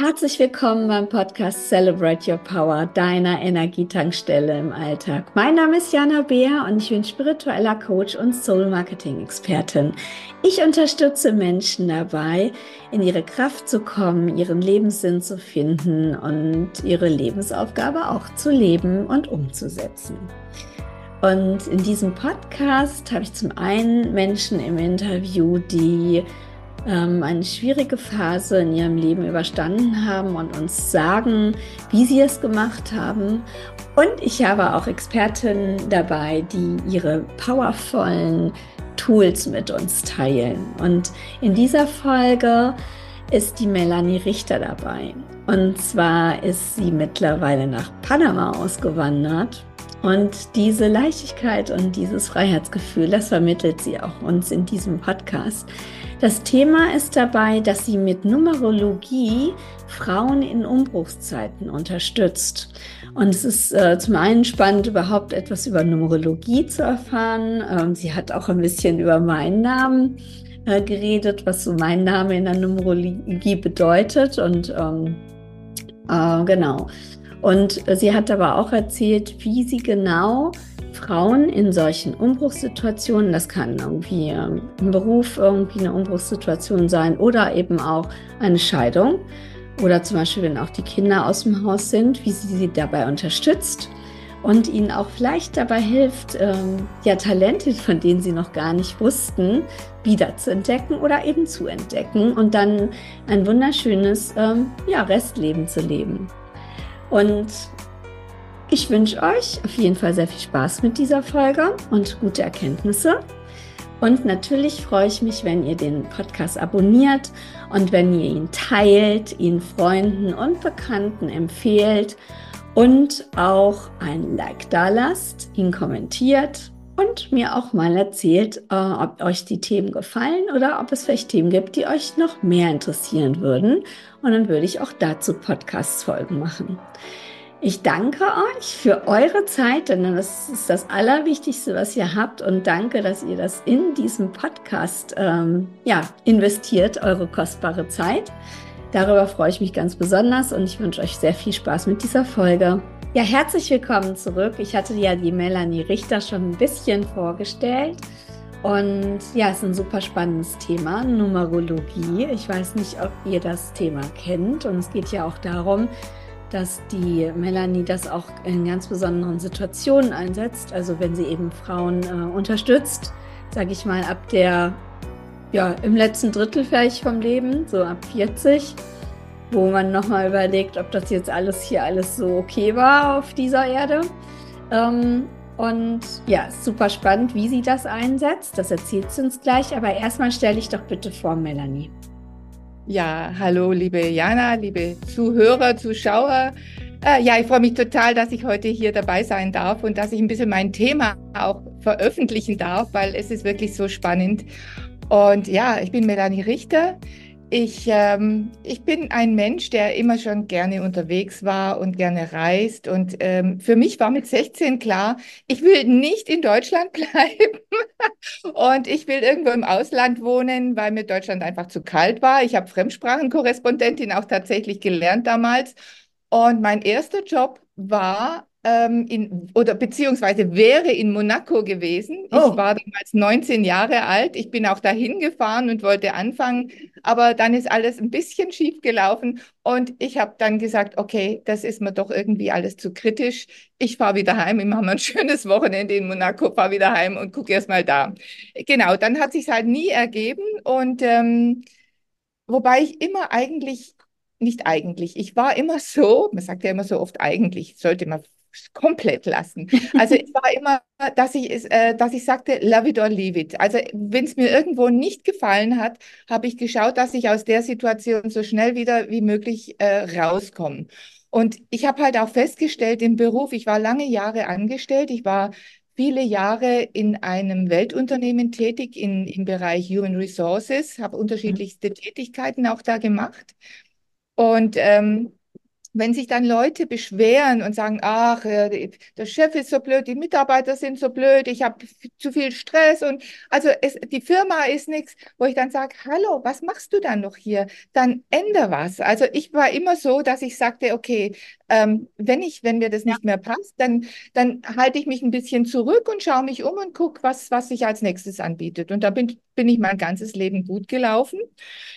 Herzlich willkommen beim Podcast Celebrate Your Power, deiner Energietankstelle im Alltag. Mein Name ist Jana Beer und ich bin spiritueller Coach und Soul Marketing Expertin. Ich unterstütze Menschen dabei, in ihre Kraft zu kommen, ihren Lebenssinn zu finden und ihre Lebensaufgabe auch zu leben und umzusetzen. Und in diesem Podcast habe ich zum einen Menschen im Interview, die ähm, eine schwierige Phase in ihrem Leben überstanden haben und uns sagen, wie sie es gemacht haben. Und ich habe auch Expertinnen dabei, die ihre powervollen Tools mit uns teilen. Und in dieser Folge ist die Melanie Richter dabei. Und zwar ist sie mittlerweile nach Panama ausgewandert. Und diese Leichtigkeit und dieses Freiheitsgefühl, das vermittelt sie auch uns in diesem Podcast. Das Thema ist dabei, dass sie mit Numerologie Frauen in Umbruchszeiten unterstützt. Und es ist äh, zum einen spannend, überhaupt etwas über Numerologie zu erfahren. Ähm, sie hat auch ein bisschen über meinen Namen äh, geredet, was so mein Name in der Numerologie bedeutet. Und ähm, äh, genau. Und sie hat aber auch erzählt, wie sie genau Frauen in solchen Umbruchssituationen, das kann irgendwie ähm, im Beruf irgendwie eine Umbruchssituation sein oder eben auch eine Scheidung oder zum Beispiel, wenn auch die Kinder aus dem Haus sind, wie sie sie dabei unterstützt und ihnen auch vielleicht dabei hilft, ähm, ja Talente, von denen sie noch gar nicht wussten, wieder zu entdecken oder eben zu entdecken und dann ein wunderschönes ähm, ja, Restleben zu leben. Und ich wünsche euch auf jeden Fall sehr viel Spaß mit dieser Folge und gute Erkenntnisse. Und natürlich freue ich mich, wenn ihr den Podcast abonniert und wenn ihr ihn teilt, ihn Freunden und Bekannten empfehlt und auch ein Like da lasst, ihn kommentiert und mir auch mal erzählt, äh, ob euch die Themen gefallen oder ob es vielleicht Themen gibt, die euch noch mehr interessieren würden. Und dann würde ich auch dazu Podcast-Folgen machen. Ich danke euch für eure Zeit, denn das ist das Allerwichtigste, was ihr habt. Und danke, dass ihr das in diesem Podcast ähm, ja, investiert, eure kostbare Zeit. Darüber freue ich mich ganz besonders und ich wünsche euch sehr viel Spaß mit dieser Folge. Ja, herzlich willkommen zurück. Ich hatte ja die Melanie Richter schon ein bisschen vorgestellt. Und ja, es ist ein super spannendes Thema, Numerologie. Ich weiß nicht, ob ihr das Thema kennt. Und es geht ja auch darum, dass die Melanie das auch in ganz besonderen Situationen einsetzt. Also wenn sie eben Frauen äh, unterstützt, sage ich mal, ab der, ja, im letzten Drittel vielleicht vom Leben, so ab 40, wo man nochmal überlegt, ob das jetzt alles hier alles so okay war auf dieser Erde. Ähm, und ja, super spannend, wie sie das einsetzt. Das erzählt sie uns gleich. Aber erstmal stelle ich doch bitte vor, Melanie. Ja, hallo, liebe Jana, liebe Zuhörer, Zuschauer. Äh, ja, ich freue mich total, dass ich heute hier dabei sein darf und dass ich ein bisschen mein Thema auch veröffentlichen darf, weil es ist wirklich so spannend. Und ja, ich bin Melanie Richter. Ich, ähm, ich bin ein Mensch, der immer schon gerne unterwegs war und gerne reist. Und ähm, für mich war mit 16 klar, ich will nicht in Deutschland bleiben und ich will irgendwo im Ausland wohnen, weil mir Deutschland einfach zu kalt war. Ich habe Fremdsprachenkorrespondentin auch tatsächlich gelernt damals. Und mein erster Job war ähm, in, oder beziehungsweise wäre in Monaco gewesen. Oh. Ich war damals 19 Jahre alt. Ich bin auch dahin gefahren und wollte anfangen, aber dann ist alles ein bisschen schief gelaufen und ich habe dann gesagt, okay, das ist mir doch irgendwie alles zu kritisch. Ich fahre wieder heim. Ich mache mal ein schönes Wochenende in Monaco, fahre wieder heim und gucke erst mal da. Genau, dann hat sich halt nie ergeben und ähm, wobei ich immer eigentlich nicht eigentlich. Ich war immer so, man sagt ja immer so oft eigentlich, sollte man komplett lassen. Also es war immer, dass ich, äh, dass ich sagte, love it or leave it. Also wenn es mir irgendwo nicht gefallen hat, habe ich geschaut, dass ich aus der Situation so schnell wieder wie möglich äh, rauskomme. Und ich habe halt auch festgestellt im Beruf, ich war lange Jahre angestellt, ich war viele Jahre in einem Weltunternehmen tätig in, im Bereich Human Resources, habe unterschiedlichste Tätigkeiten auch da gemacht. Und ähm, wenn sich dann Leute beschweren und sagen, ach, äh, der Chef ist so blöd, die Mitarbeiter sind so blöd, ich habe zu viel Stress und also es, die Firma ist nichts, wo ich dann sage, hallo, was machst du dann noch hier? Dann änder was. Also ich war immer so, dass ich sagte, okay, ähm, wenn ich, wenn mir das nicht mehr passt, dann, dann halte ich mich ein bisschen zurück und schaue mich um und gucke, was, was sich als nächstes anbietet. Und da bin, bin ich mein ganzes Leben gut gelaufen.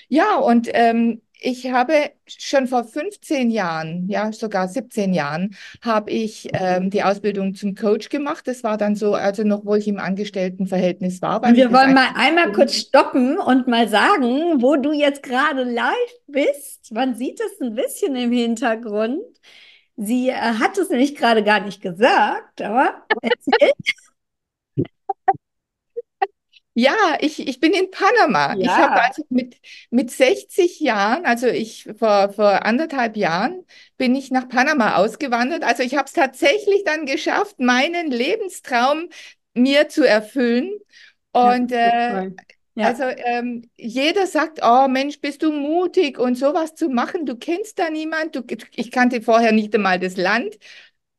Ja, und ähm, ich habe schon vor 15 Jahren, ja sogar 17 Jahren, habe ich ähm, die Ausbildung zum Coach gemacht. Das war dann so, also noch, wo ich im Angestelltenverhältnis war. Wir wollen mal einmal kurz stoppen und mal sagen, wo du jetzt gerade live bist. Man sieht es ein bisschen im Hintergrund. Sie äh, hat es nämlich gerade gar nicht gesagt, aber erzähl. Ja, ich, ich bin in Panama. Ich habe Ja. also mit, mit 60 Jahren, also ich vor, vor anderthalb Jahren, bin ich nach Panama ausgewandert. Also ich habe es tatsächlich dann geschafft, meinen Lebenstraum mir zu erfüllen. Ja, Und so äh. Ja. also ähm, jeder sagt, oh Mensch, bist du mutig und sowas zu machen. Du kennst da niemand. Du, ich kannte vorher nicht einmal das Land.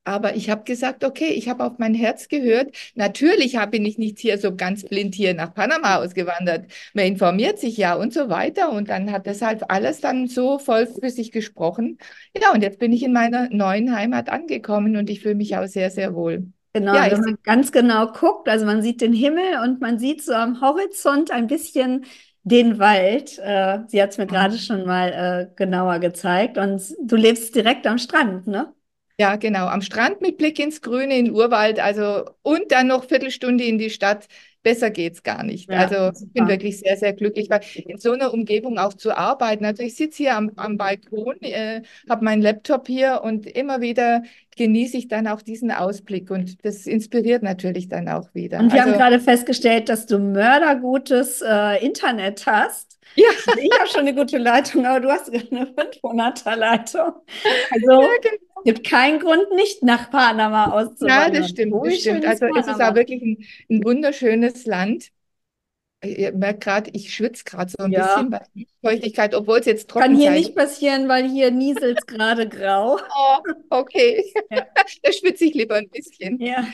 Aber ich habe gesagt, okay, ich habe auf mein Herz gehört. Natürlich bin ich nicht hier so ganz blind hier nach Panama ausgewandert. Man informiert sich ja und so weiter. Und dann hat deshalb alles dann so voll für sich gesprochen. Ja, und jetzt bin ich in meiner neuen Heimat angekommen und ich fühle mich auch sehr, sehr wohl. Genau, Ja, wenn man ganz genau guckt, also man sieht den Himmel und man sieht so am Horizont ein bisschen den Wald. Äh, sie hat es mir gerade schon mal äh, genauer gezeigt. Und du lebst direkt am Strand, ne? Ja, genau. Am Strand mit Blick ins Grüne, in Urwald, also und dann noch Viertelstunde in die Stadt. Besser geht's gar nicht. Ja, Also ich bin wirklich sehr, sehr glücklich, weil in so einer Umgebung auch zu arbeiten. Also ich sitze hier am, am Balkon, äh, habe meinen Laptop hier und immer wieder genieße ich dann auch diesen Ausblick und das inspiriert natürlich dann auch wieder. Und wir haben Also gerade festgestellt, dass du mördergutes äh, Internet hast. Ja, ich habe schon eine gute Leitung, aber du hast eine 500er Leitung. Also ja, genau. es gibt keinen Grund, nicht nach Panama Ja, das auszuwandern. stimmt, das stimmt. ist Also es ist auch Panama? wirklich ein, ein wunderschönes Land. Ihr merkt gerade, ich schwitze gerade so ein Ja. bisschen bei Feuchtigkeit, obwohl es jetzt Kann hier nicht passieren, weil hier nieselt es gerade grau. Oh, okay. Ja. Da schwitze ich lieber ein bisschen. Ja.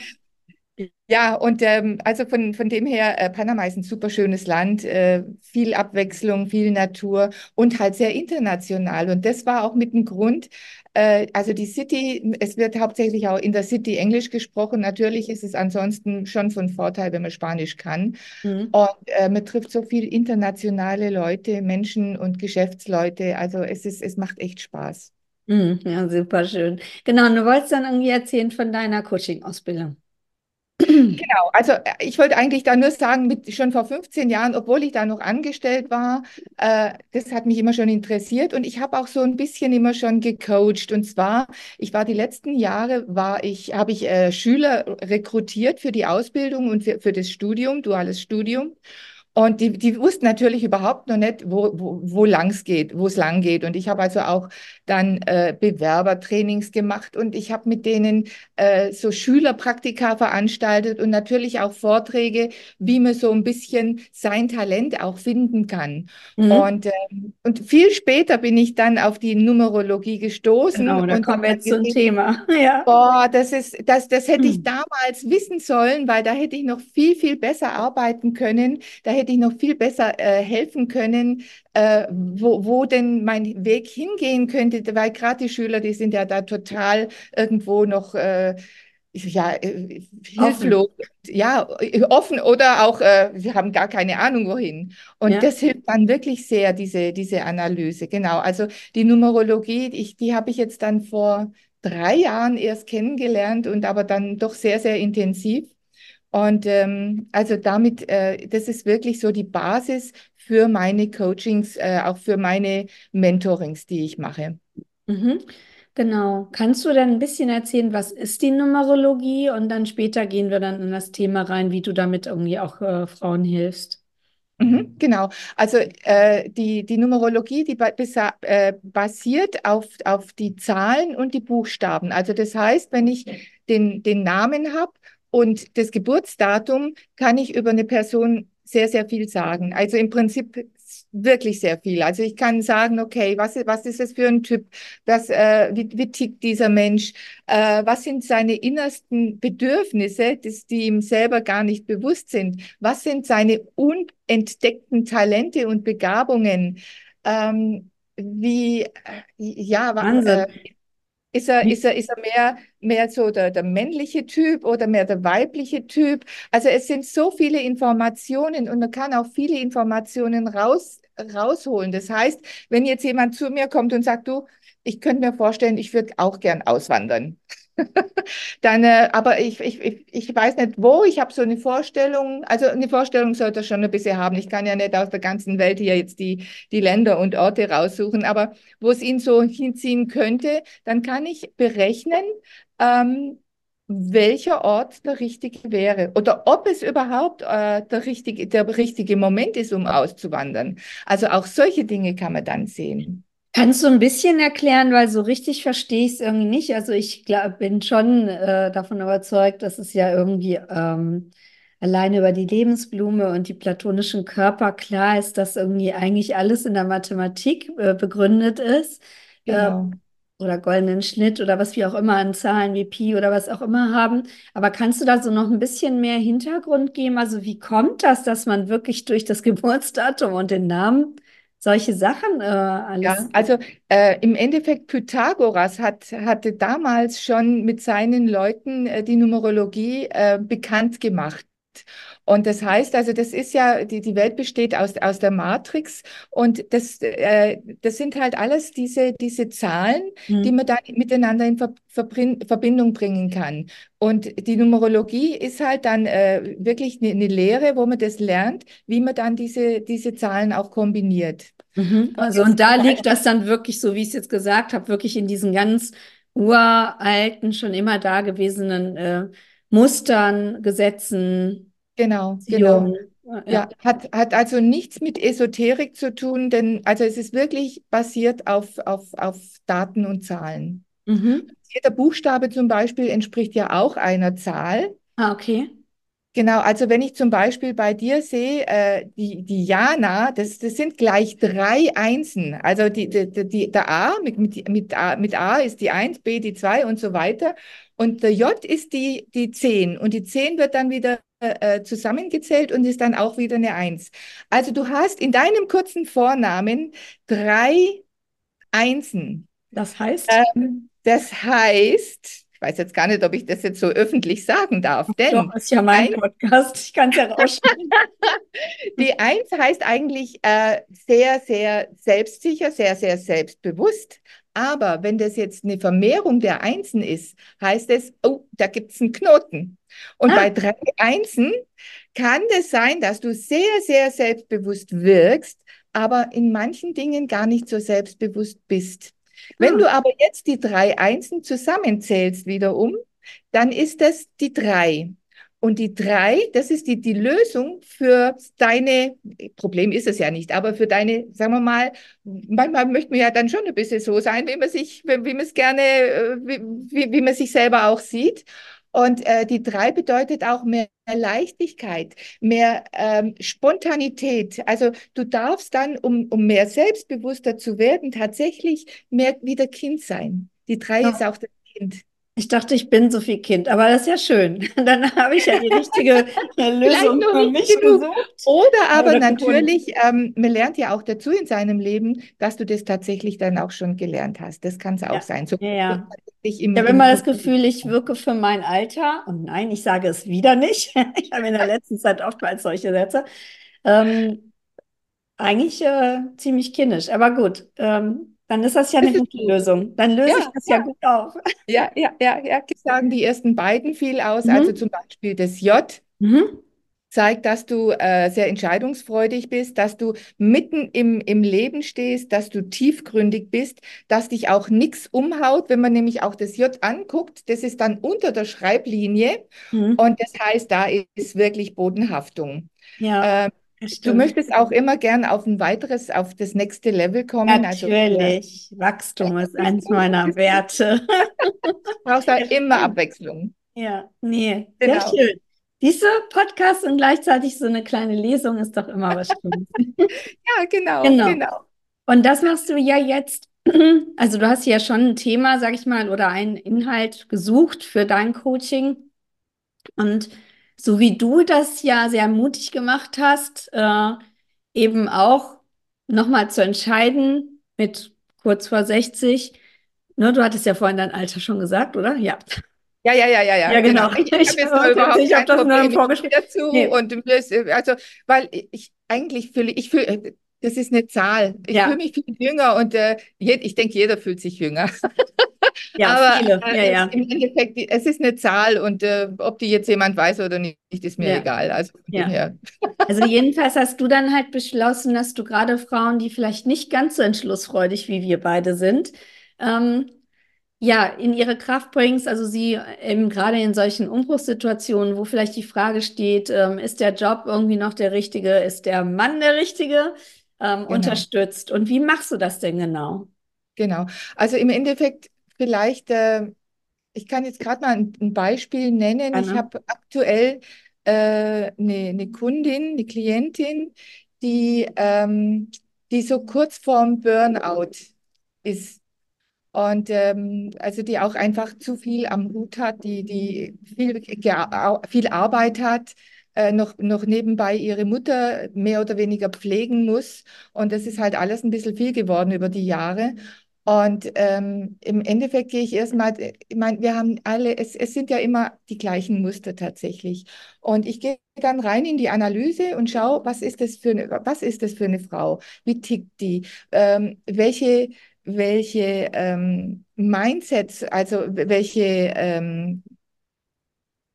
Ja, und ähm, also von, von dem her, äh, Panama ist ein super schönes Land, äh, viel Abwechslung, viel Natur und halt sehr international. Und das war auch mit dem Grund, äh, also die City, es wird hauptsächlich auch in der City Englisch gesprochen. Natürlich ist es ansonsten schon von Vorteil, wenn man Spanisch kann. Mhm. Und äh, man trifft so viel internationale Leute, Menschen und Geschäftsleute. Also es ist, es macht echt Spaß. Mhm. Ja, super schön. Genau, und du wolltest dann irgendwie erzählen von deiner Coaching-Ausbildung. Genau, also äh, ich wollte eigentlich da nur sagen, mit, schon vor 15 Jahren, obwohl ich da noch angestellt war, äh, das hat mich immer schon interessiert und ich habe auch so ein bisschen immer schon gecoacht. Und zwar, ich war die letzten Jahre, war ich, habe ich äh, Schüler rekrutiert für die Ausbildung und für, für das Studium, duales Studium. Und die, die wussten natürlich überhaupt noch nicht, wo, wo, wo lang's geht, wo es lang geht. Und ich habe also auch dann äh, Bewerbertrainings gemacht und ich habe mit denen äh, so Schülerpraktika veranstaltet und natürlich auch Vorträge, wie man so ein bisschen sein Talent auch finden kann. Mhm. Und, ähm, und viel später bin ich dann auf die Numerologie gestoßen Genau, da und kommen wir jetzt zum Thema. Ja. Boah, das ist, das, das hätte ich Hm. damals wissen sollen, weil da hätte ich noch viel, viel besser arbeiten können. Da hätte ich noch viel besser äh, helfen können, äh, wo, wo denn mein Weg hingehen könnte, weil gerade die Schüler, die sind ja da total irgendwo noch äh, ja, äh, Offen. hilflos, ja, äh, offen oder auch, äh, wir haben gar keine Ahnung wohin. Und Ja. das hilft dann wirklich sehr, diese, diese Analyse. Genau, also die Numerologie, ich, die habe ich jetzt dann vor drei Jahren erst kennengelernt und aber dann doch sehr, sehr intensiv. Und ähm, also damit, äh, das ist wirklich so die Basis für meine Coachings, äh, auch für meine Mentorings, die ich mache. Mhm. Genau. Kannst du dann ein bisschen erzählen, was ist die Numerologie? Und dann später gehen wir dann in das Thema rein, wie du damit irgendwie auch äh, Frauen hilfst. Mhm, genau. Also äh, die, die Numerologie, die ba äh, basiert auf, auf die Zahlen und die Buchstaben. Also das heißt, wenn ich den, den Namen habe und das Geburtsdatum, kann ich über eine Person sehr, sehr viel sagen. Also im Prinzip wirklich sehr viel. Also ich kann sagen, okay, was, was ist es für ein Typ? Das, äh, wie, wie tickt dieser Mensch? Äh, was sind seine innersten Bedürfnisse, das, die ihm selber gar nicht bewusst sind? Was sind seine unentdeckten Talente und Begabungen? Ähm, wie, äh, ja, Wahnsinn. Äh, ist er, ist er, ist er mehr, mehr so der, der männliche Typ oder mehr der weibliche Typ? Also es sind so viele Informationen und man kann auch viele Informationen raus, rausholen. Das heißt, wenn jetzt jemand zu mir kommt und sagt, du, ich könnte mir vorstellen, ich würde auch gern auswandern. Dann, äh, aber ich, ich, ich, weiß nicht wo, ich habe so eine Vorstellung, also eine Vorstellung sollte er schon ein bisschen haben. Ich kann ja nicht aus der ganzen Welt hier jetzt die, die Länder und Orte raussuchen, aber wo es ihn so hinziehen könnte, dann kann ich berechnen, ähm, welcher Ort der richtige wäre oder ob es überhaupt äh, der, richtige, der richtige Moment ist, um auszuwandern. Also auch solche Dinge kann man dann sehen. Kannst du ein bisschen erklären, weil so richtig verstehe ich es irgendwie nicht. Also ich glaub, bin schon äh, davon überzeugt, dass es ja irgendwie ähm, alleine über die Lebensblume und die platonischen Körper klar ist, dass irgendwie eigentlich alles in der Mathematik äh, begründet ist. Äh, genau. Äh, oder goldenen Schnitt oder was wir auch immer an Zahlen wie Pi oder was auch immer haben. Aber kannst du da so noch ein bisschen mehr Hintergrund geben? Also wie kommt das, dass man wirklich durch das Geburtsdatum und den Namen solche Sachen äh, alles. Ja, also äh, im Endeffekt Pythagoras hat, hatte damals schon mit seinen Leuten äh, die Numerologie äh, bekannt gemacht. Und das heißt also, das ist ja, die, die Welt besteht aus, aus der Matrix und das, äh, das sind halt alles diese, diese Zahlen, mhm. die man dann miteinander in Ver Verbindung bringen kann. Und die Numerologie ist halt dann äh, wirklich eine, eine Lehre, wo man das lernt, wie man dann diese, diese Zahlen auch kombiniert. Mhm. Also und da liegt das dann wirklich, so wie ich es jetzt gesagt habe, wirklich in diesen ganz uralten, schon immer dagewesenen äh, Mustern, Gesetzen, Genau, genau. Ja, ja, hat, hat also nichts mit Esoterik zu tun, denn also es ist wirklich basiert auf, auf, auf Daten und Zahlen. Mhm. Jeder Buchstabe zum Beispiel entspricht ja auch einer Zahl. Ah, okay. Genau, also wenn ich zum Beispiel bei dir sehe, äh, die, die Jana, das, das sind gleich drei Einsen. Also die, die, die, der A mit, mit, mit, A mit A ist die Eins, B die Zwei und so weiter. Und der J ist die, die Zehn. Und die Zehn wird dann wieder äh, zusammengezählt und ist dann auch wieder eine Eins. Also du hast in deinem kurzen Vornamen drei Einsen. Das heißt? Ähm, das heißt, ich weiß jetzt gar nicht, ob ich das jetzt so öffentlich sagen darf, denn. Doch, ist ja mein ein, Podcast, ich kann es ja rausschneiden. Die Eins heißt eigentlich äh, sehr, sehr selbstsicher, sehr, sehr selbstbewusst. Aber wenn das jetzt eine Vermehrung der Einsen ist, heißt es, oh, da gibt es einen Knoten. Und ah. bei drei Einsen kann es sein, dass du sehr, sehr selbstbewusst wirkst, aber in manchen Dingen gar nicht so selbstbewusst bist. Wenn du aber jetzt die drei Einsen zusammenzählst wiederum, dann ist das die drei. Und die drei, das ist die, die Lösung für deine, Problem ist es ja nicht, aber für deine, sagen wir mal, manchmal möchte man ja dann schon ein bisschen so sein, wie man sich, wie, wie man es gerne, äh, wie, wie man sich selber auch sieht. Und äh, die drei bedeutet auch mehr Leichtigkeit, mehr ähm, Spontanität. Also du darfst dann, um, um mehr selbstbewusster zu werden, tatsächlich mehr wieder Kind sein. Die drei ja. ist auch das Kind. Ich dachte, ich bin so viel Kind, aber das ist ja schön. Dann habe ich ja die richtige Lösung für mich gesucht. Oder aber Oder natürlich, ähm, man lernt ja auch dazu in seinem Leben, dass du das tatsächlich dann auch schon gelernt hast. Das kann es auch ja. sein. So, ja, ja. Ich, ich habe immer das Gefühl, ich wirke für mein Alter. Und nein, ich sage es wieder nicht. ich habe in der letzten Zeit oftmals solche Sätze. Ähm, eigentlich äh, ziemlich kindisch, aber gut. Ähm, dann ist das ja eine gute Lösung. Dann löse ja, ich das ja, ja, gut auf. Ja, ja, ja, ja. Sagen die ersten beiden viel aus. Mhm. Also zum Beispiel das J. Mhm. Zeigt, dass du äh, sehr entscheidungsfreudig bist, dass du mitten im, im Leben stehst, dass du tiefgründig bist, dass dich auch nichts umhaut. Wenn man nämlich auch das J anguckt, das ist dann unter der Schreiblinie. Mhm. Und das heißt, da ist wirklich Bodenhaftung. Ja. Ähm, Du möchtest auch immer gern auf ein weiteres, auf das nächste Level kommen. Also Natürlich. Also, Wachstum ist eins meiner Werte. Du brauchst da immer Abwechslung. Ja, nee, genau. sehr schön. Diese Podcast und gleichzeitig so eine kleine Lesung ist doch immer was Schönes. ja, genau, genau, genau. Und das machst du ja jetzt. Also du hast ja schon ein Thema, sag ich mal, oder einen Inhalt gesucht für dein Coaching. Und so wie du das ja sehr mutig gemacht hast, äh, eben auch nochmal zu entscheiden mit kurz vor 60. Ne, du hattest ja vorhin dein Alter schon gesagt, oder? Ja. Ja, ja, ja, ja, ja. Ja, genau. genau. Ich, ich habe überhaupt ich hab das nur vorgeschrieben dazu nee. und also, weil ich eigentlich fühle, ich fühle, das ist eine Zahl. Ich ja. fühle mich viel jünger und äh, ich denke, jeder fühlt sich jünger. Ja, Aber viele. Äh, ja, ja. im Endeffekt, es ist eine Zahl und äh, ob die jetzt jemand weiß oder nicht, ist mir ja. egal. Also, also jedenfalls hast du dann halt beschlossen, dass du gerade Frauen, die vielleicht nicht ganz so entschlussfreudig wie wir beide sind, ähm, ja, in ihre Kraft bringst, also sie eben gerade in solchen Umbruchssituationen, wo vielleicht die Frage steht, ähm, ist der Job irgendwie noch der richtige, ist der Mann der richtige, ähm, genau. unterstützt. Und wie machst du das denn genau? Genau. Also im Endeffekt vielleicht, äh, ich kann jetzt gerade mal ein, ein, Beispiel nennen. Anna. Ich habe aktuell äh, eine, eine, Kundin, eine Klientin, die, ähm, die so kurz vorm Burnout ist. Und ähm, also die auch einfach zu viel am Hut hat, die, die viel, viel Arbeit hat, äh, noch, noch nebenbei ihre Mutter mehr oder weniger pflegen muss. Und das ist halt alles ein bisschen viel geworden über die Jahre. Und ähm, im Endeffekt gehe ich erstmal, ich meine, wir haben alle, es, es sind ja immer die gleichen Muster tatsächlich. Und ich gehe dann rein in die Analyse und schaue, was ist das für eine, was ist das für eine Frau? Wie tickt die? Ähm, welche, welche ähm, Mindsets, also welche ähm,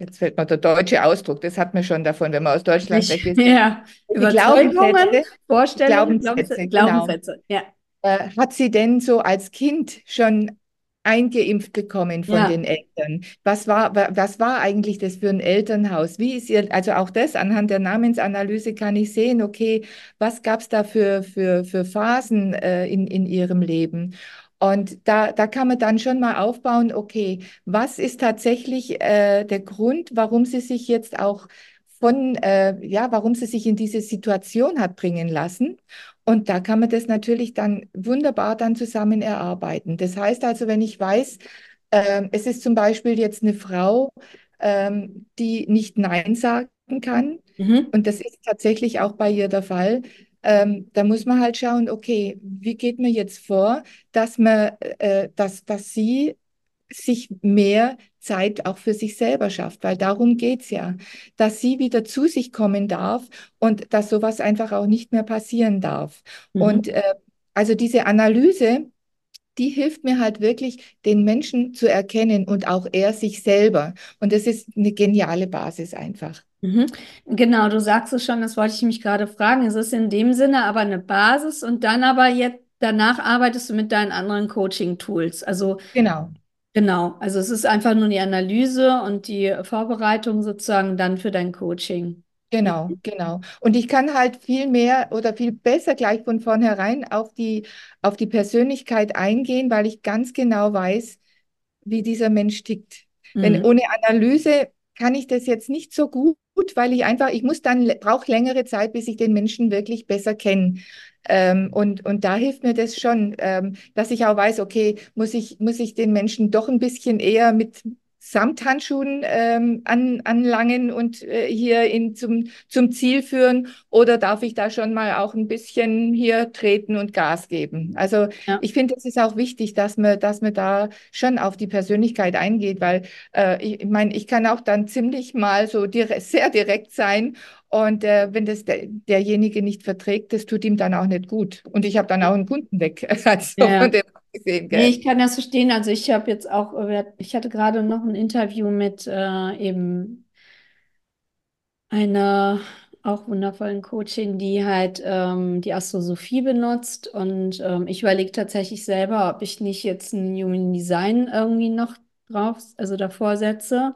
Jetzt fällt mir der deutsche Ausdruck, das hat man schon davon, wenn man aus Deutschland weg ist. Ja, Überzeugungen, Vorstellungen, Glaubenssätze, Glaubenssätze. Genau. Ja. Äh, hat sie denn so als Kind schon eingeimpft bekommen von ja. den Eltern? Was war, was war eigentlich das für ein Elternhaus? Wie ist ihr, also auch das anhand der Namensanalyse kann ich sehen, okay, was gab es da für, für, für Phasen äh, in, in ihrem Leben? Und da, da kann man dann schon mal aufbauen, okay, was ist tatsächlich äh, der Grund, warum sie sich jetzt auch von, äh, ja, warum sie sich in diese Situation hat bringen lassen. Und da kann man das natürlich dann wunderbar dann zusammen erarbeiten. Das heißt also, wenn ich weiß, äh, es ist zum Beispiel jetzt eine Frau, ähm, die nicht Nein sagen kann, mhm. und das ist tatsächlich auch bei ihr der Fall, ähm, da muss man halt schauen, okay, wie geht man jetzt vor, dass man, äh, dass, dass sie sich mehr Zeit auch für sich selber schafft, weil darum geht es ja, dass sie wieder zu sich kommen darf und dass sowas einfach auch nicht mehr passieren darf. Mhm. Und äh, also diese Analyse, die hilft mir halt wirklich, den Menschen zu erkennen und auch er sich selber. Und das ist eine geniale Basis einfach. Mhm. Genau, du sagst es schon, das wollte ich mich gerade fragen. Es ist in dem Sinne aber eine Basis und dann aber jetzt danach arbeitest du mit deinen anderen Coaching-Tools. Also genau. Genau, also es ist einfach nur die Analyse und die Vorbereitung sozusagen dann für dein Coaching. Genau, genau. Und ich kann halt viel mehr oder viel besser gleich von vornherein auf die, auf die Persönlichkeit eingehen, weil ich ganz genau weiß, wie dieser Mensch tickt. Mhm. Wenn ohne Analyse kann ich das jetzt nicht so gut, weil ich einfach, ich muss dann, brauche längere Zeit, bis ich den Menschen wirklich besser kenne. Ähm, und, und da hilft mir das schon, ähm, dass ich auch weiß, okay, muss ich, muss ich den Menschen doch ein bisschen eher mit, Samthandschuhen ähm, an, anlangen und äh, hier in, zum, zum Ziel führen? Oder darf ich da schon mal auch ein bisschen hier treten und Gas geben? Also ja. ich finde, es ist auch wichtig, dass man, dass man da schon auf die Persönlichkeit eingeht, weil äh, ich meine, ich kann auch dann ziemlich mal so dire sehr direkt sein und äh, wenn das der, derjenige nicht verträgt, das tut ihm dann auch nicht gut. Und ich habe dann auch einen Kunden weg. Also ja. Gesehen, gell? Nee, ich kann das verstehen. Also ich habe jetzt auch, ich hatte gerade noch ein Interview mit äh, eben einer auch wundervollen Coaching, die halt ähm, die Astrosophie benutzt. Und ähm, ich überlege tatsächlich selber, ob ich nicht jetzt ein Human Design irgendwie noch drauf, also davor setze.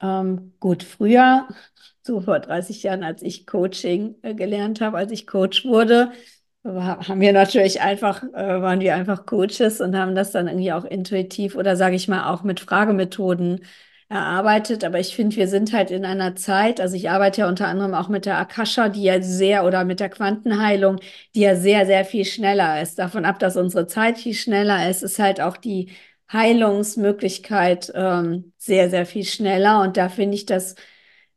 Ähm, gut, früher, so vor 30 Jahren, als ich Coaching äh, gelernt habe, als ich Coach wurde, haben wir natürlich einfach, äh, waren wir einfach Coaches und haben das dann irgendwie auch intuitiv oder sage ich mal auch mit Fragemethoden erarbeitet. Aber ich finde, wir sind halt in einer Zeit, also ich arbeite ja unter anderem auch mit der Akasha, die ja sehr, oder mit der Quantenheilung, die ja sehr, sehr viel schneller ist. Davon ab, dass unsere Zeit viel schneller ist, ist halt auch die Heilungsmöglichkeit ähm, sehr, sehr viel schneller. Und da finde ich das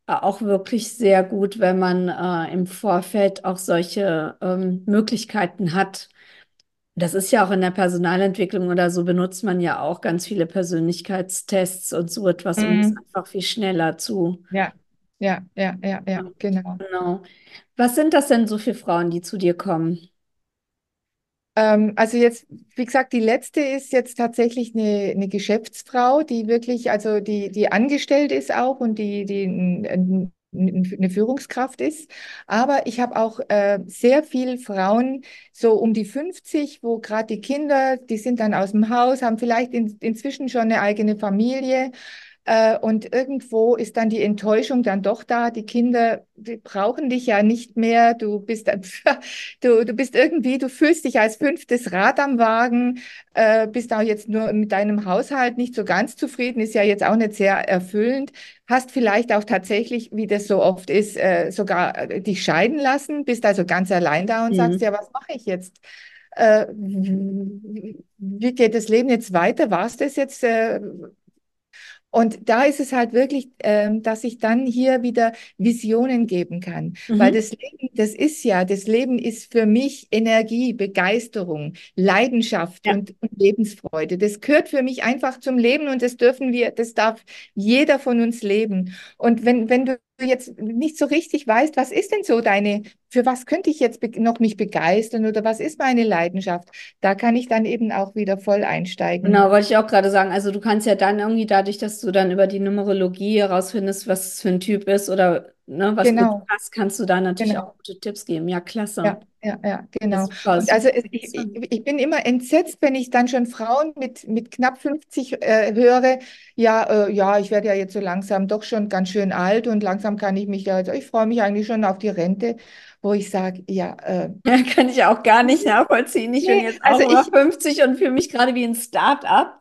auch wirklich sehr gut, wenn man äh, im Vorfeld auch solche ähm, Möglichkeiten hat. Das ist ja auch in der Personalentwicklung oder so benutzt man ja auch ganz viele Persönlichkeitstests und so etwas, um es Mhm. einfach viel schneller zu. Ja, ja, ja, ja, ja, genau. Genau. Was sind das denn so für Frauen, die zu dir kommen? Ähm, also jetzt, wie gesagt, die letzte ist jetzt tatsächlich eine, eine Geschäftsfrau, die wirklich, also die, die angestellt ist auch und die, die ein, ein, eine Führungskraft ist. Aber ich habe auch äh, sehr viele Frauen, so um die 50, wo gerade die Kinder, die sind dann aus dem Haus, haben vielleicht in, inzwischen schon eine eigene Familie. Äh, und irgendwo ist dann die Enttäuschung dann doch da. Die Kinder, die brauchen dich ja nicht mehr. Du bist, du, du bist irgendwie, du fühlst dich als fünftes Rad am Wagen, äh, bist auch jetzt nur mit deinem Haushalt nicht so ganz zufrieden, ist ja jetzt auch nicht sehr erfüllend. Hast vielleicht auch tatsächlich, wie das so oft ist, äh, sogar dich scheiden lassen, bist also ganz allein da und sagst, Mhm. ja, was mache ich jetzt? Äh, wie wie geht das Leben jetzt weiter? War es das jetzt? Äh, und da ist es halt wirklich, ähm, dass ich dann hier wieder Visionen geben kann. Weil Mhm. das Leben, das ist ja, das Leben ist für mich Energie, Begeisterung, Leidenschaft Ja, und, und Lebensfreude. Das gehört für mich einfach zum Leben und das dürfen wir, das darf jeder von uns leben. Und wenn, wenn du jetzt nicht so richtig weißt, was ist denn so deine, für was könnte ich jetzt noch mich begeistern oder was ist meine Leidenschaft, da kann ich dann eben auch wieder voll einsteigen. genau, wollte ich auch gerade sagen. Also du kannst ja dann irgendwie dadurch, dass du dann über die Numerologie herausfindest, was für ein Typ ist oder ne, was Genau, passt, kannst du da natürlich auch genau. gute Tipps geben. Ja, klasse. Ja, ja, ja, genau. also ich, ich, bin immer entsetzt, wenn ich dann schon Frauen mit, mit knapp 50 äh, höre, ja, äh, ja, ich werde ja jetzt so langsam doch schon ganz schön alt und langsam kann ich mich ja, also ich freue mich eigentlich schon auf die Rente, wo ich sage, ja, äh, Ja, kann ich auch gar nicht nachvollziehen. Ich bin nee, jetzt auch also über ich, 50 und fühle mich gerade wie ein Start-up.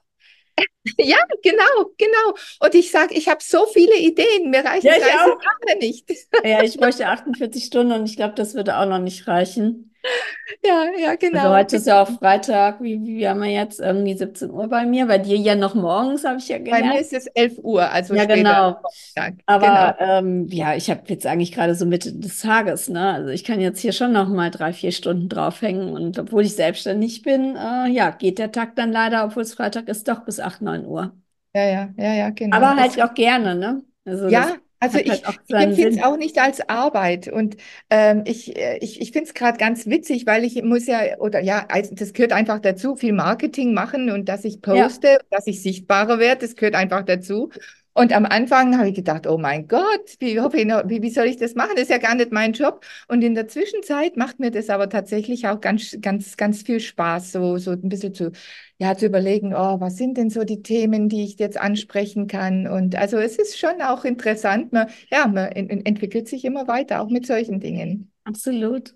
Ja, genau, genau. Und ich sage, ich habe so viele Ideen, mir reichen Ja, ich 30 auch. Jahre nicht. Ja, ich bräuchte 48 Stunden und ich glaube, das würde auch noch nicht reichen. Ja, ja, Also genau. heute ist ja auch Freitag. Wie, wie haben wir jetzt? Irgendwie 17 Uhr bei mir. Bei dir ja noch morgens, habe ich ja Bei mir gelernt. ist es 11 Uhr, also Ja, genau. Aber Genau. ähm, ja, ich habe jetzt eigentlich gerade so Mitte des Tages, ne? Also ich kann jetzt hier schon noch mal drei, vier Stunden draufhängen. Und obwohl ich selbstständig bin, äh, ja, geht der Tag dann leider, obwohl es Freitag ist, doch bis 8 9 Uhr. Ja, ja, ja, ja, genau. Aber halt auch gerne, ne? Also das Ja, also halt ich, ich empfinde es auch nicht als Arbeit. Und ähm, ich, äh, ich, ich finde es gerade ganz witzig, weil ich muss ja, oder ja, also das gehört einfach dazu, viel Marketing machen und dass ich Ja, poste, dass ich sichtbarer werde, das gehört einfach dazu. Und am Anfang habe ich gedacht, oh mein Gott, wie, wie, soll ich das machen? Das ist ja gar nicht mein Job. Und in der Zwischenzeit macht mir das aber tatsächlich auch ganz, ganz, ganz viel Spaß, so, so ein bisschen zu, ja, zu überlegen, oh, was sind denn so die Themen, die ich jetzt ansprechen kann? Und also es ist schon auch interessant. Man, ja, man en- en- entwickelt sich immer weiter, auch mit solchen Dingen. absolut.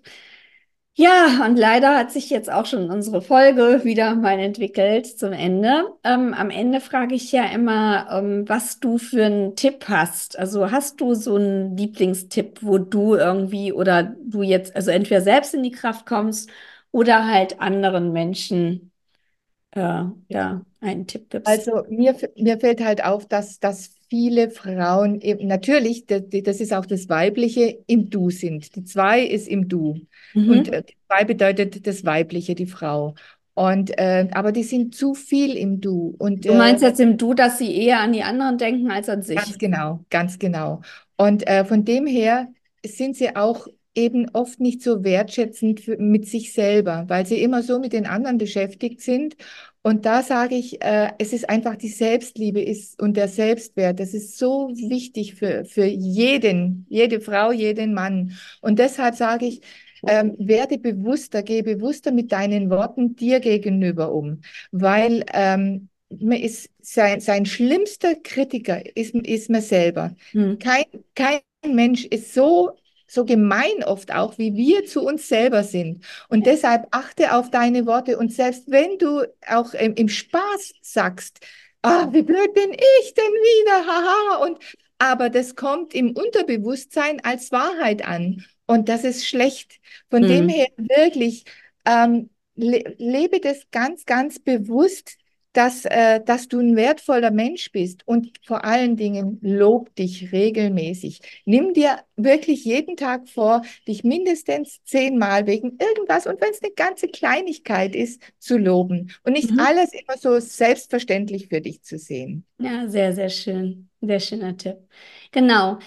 Ja, und leider hat sich jetzt auch schon unsere Folge wieder mal entwickelt zum Ende. Ähm, am Ende frage ich ja immer, ähm, was du für einen Tipp hast. Also hast du so einen Lieblingstipp, wo du irgendwie oder du jetzt, also entweder selbst in die Kraft kommst oder halt anderen Menschen, äh, ja, einen Tipp gibst? Also mir, mir fällt halt auf, dass, dass viele Frauen eben, natürlich, das, das ist auch das Weibliche, im Du sind. Die Zwei ist im Du. Und Mhm. äh, die Zwei bedeutet das Weibliche, die Frau. Und, äh, aber die sind zu viel im Du. Und Du äh, meinst jetzt im Du, dass sie eher an die anderen denken als an Ganz sich. genau, ganz genau. Und äh, von dem her sind sie auch eben oft nicht so wertschätzend für, mit sich selber, weil sie immer so mit den anderen beschäftigt sind. Und da sage ich, äh, es ist einfach die Selbstliebe ist und der Selbstwert. Das ist so wichtig für, für jeden, jede Frau, jeden Mann. Und deshalb sage ich, ähm, werde bewusster, geh bewusster mit deinen Worten dir gegenüber um, weil ähm, man ist sein, sein schlimmster Kritiker ist, ist man selber. Hm. Kein, kein Mensch ist so, so gemein oft auch, wie wir zu uns selber sind. Und deshalb achte auf deine Worte. Und selbst wenn du auch im, im Spaß sagst, ah, wie blöd bin ich denn wieder, haha. Und, aber das kommt im Unterbewusstsein als Wahrheit an. Und das ist schlecht. Von mhm. dem her wirklich, ähm, le lebe das ganz, ganz bewusst, dass, äh, dass du ein wertvoller Mensch bist und vor allen Dingen lob dich regelmäßig. Nimm dir wirklich jeden Tag vor, dich mindestens zehnmal wegen irgendwas und wenn es eine ganze Kleinigkeit ist, zu loben und nicht mhm. alles immer so selbstverständlich für dich zu sehen. Ja, sehr, sehr schön. Sehr schöner Tipp. Genau.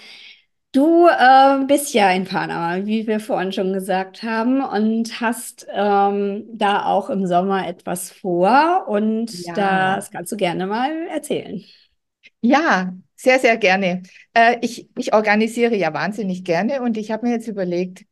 Du äh, bist ja in Panama, wie wir vorhin schon gesagt haben, und hast ähm, da auch im Sommer etwas vor und ja. das kannst du gerne mal erzählen. Ja, sehr, sehr gerne. Äh, ich, ich organisiere ja wahnsinnig gerne und ich habe mir jetzt überlegt,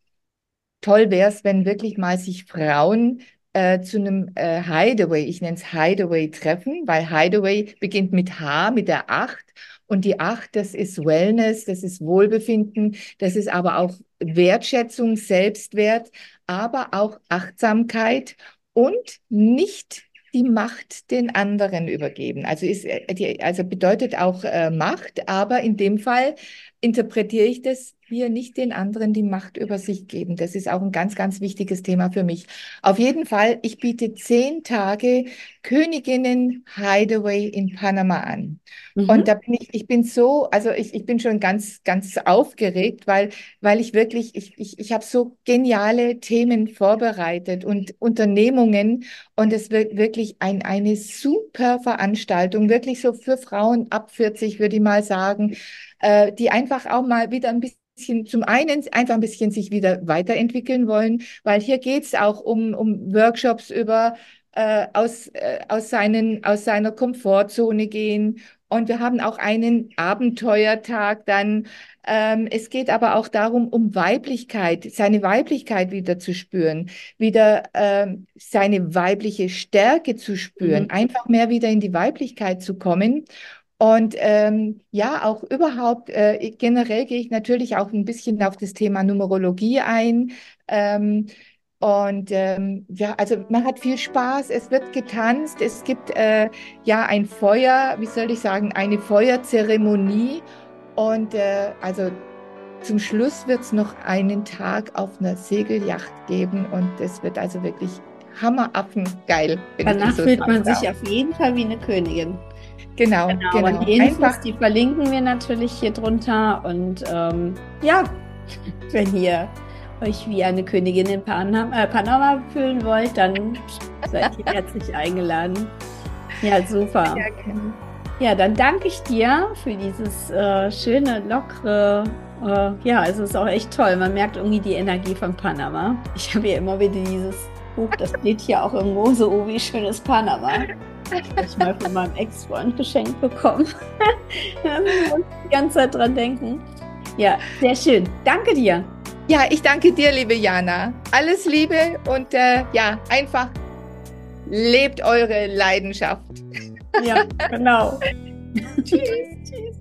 toll wäre es, wenn wirklich mal sich Frauen äh, zu einem äh, Hideaway, ich nenne es Hideaway treffen, weil Hideaway beginnt mit H, mit der Acht und die acht, das ist Wellness, das ist Wohlbefinden, das ist aber auch Wertschätzung, Selbstwert, aber auch Achtsamkeit und nicht die Macht den anderen übergeben. Also, ist, äh, also bedeutet auch äh, Macht, aber in dem Fall interpretiere ich das hier nicht den anderen die Macht über sich geben. Das ist auch ein ganz, ganz wichtiges Thema für mich. Auf jeden Fall, ich biete zehn Tage Königinnen Hideaway in Panama an. Mhm. Und da bin ich, ich bin so, also ich, ich bin schon ganz, ganz aufgeregt, weil, weil ich wirklich, ich, ich, ich habe so geniale Themen vorbereitet und Unternehmungen und es wird wirklich ein, eine super Veranstaltung, wirklich so für Frauen ab 40, würde ich mal sagen, äh, die einfach auch mal wieder ein bisschen zum einen einfach ein bisschen sich wieder weiterentwickeln wollen, weil hier geht es auch um, um Workshops über äh, aus, äh, aus, seinen, aus seiner Komfortzone gehen. Und wir haben auch einen Abenteuertag dann. Ähm, es geht aber auch darum, um Weiblichkeit, seine Weiblichkeit wieder zu spüren, wieder ähm, seine weibliche Stärke zu spüren, mhm. einfach mehr wieder in die Weiblichkeit zu kommen. Und ähm, ja, auch überhaupt, äh, generell gehe ich natürlich auch ein bisschen auf das Thema Numerologie ein. Ähm, und ähm, ja, also man hat viel Spaß, es wird getanzt, es gibt äh, ja ein Feuer, wie soll ich sagen, eine Feuerzeremonie. Und äh, also zum Schluss wird es noch einen Tag auf einer Segelyacht geben und es wird also wirklich hammeraffen geil. Danach so fühlt man sich auf jeden Fall wie eine Königin. Genau, genau. genau. Und die Infos, Einfach. die verlinken wir natürlich hier drunter. Und ähm, ja, wenn ihr euch wie eine Königin in Panama, äh, Panama fühlen wollt, dann seid ihr herzlich eingeladen. Ja, super. Ja, dann danke ich dir für dieses äh, schöne, lockere. Äh, ja, also es ist auch echt toll. Man merkt irgendwie die Energie von Panama. Ich habe ja immer wieder dieses Buch, das steht hier auch irgendwo so, oh, wie schön ist Panama ich mal von meinem Ex-Freund geschenkt bekommen. da muss die ganze Zeit dran denken. Ja, sehr schön. Danke dir. Ja, ich danke dir, liebe Jana. Alles Liebe und äh, ja, einfach lebt eure Leidenschaft. Ja, genau. tschüss. Tschüss.